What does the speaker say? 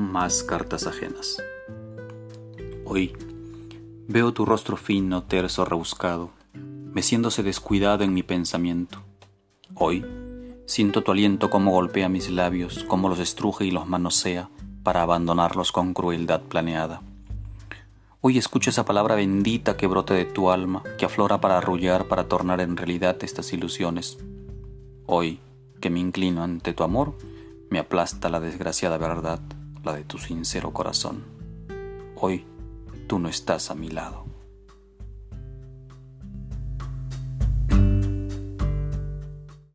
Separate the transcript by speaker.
Speaker 1: más cartas ajenas. Hoy veo tu rostro fino, terso, rebuscado, meciéndose descuidado en mi pensamiento. Hoy siento tu aliento como golpea mis labios, como los estruje y los manosea para abandonarlos con crueldad planeada. Hoy escucho esa palabra bendita que brote de tu alma, que aflora para arrullar, para tornar en realidad estas ilusiones. Hoy, que me inclino ante tu amor, me aplasta la desgraciada verdad, la de tu sincero corazón. Hoy tú no estás a mi lado.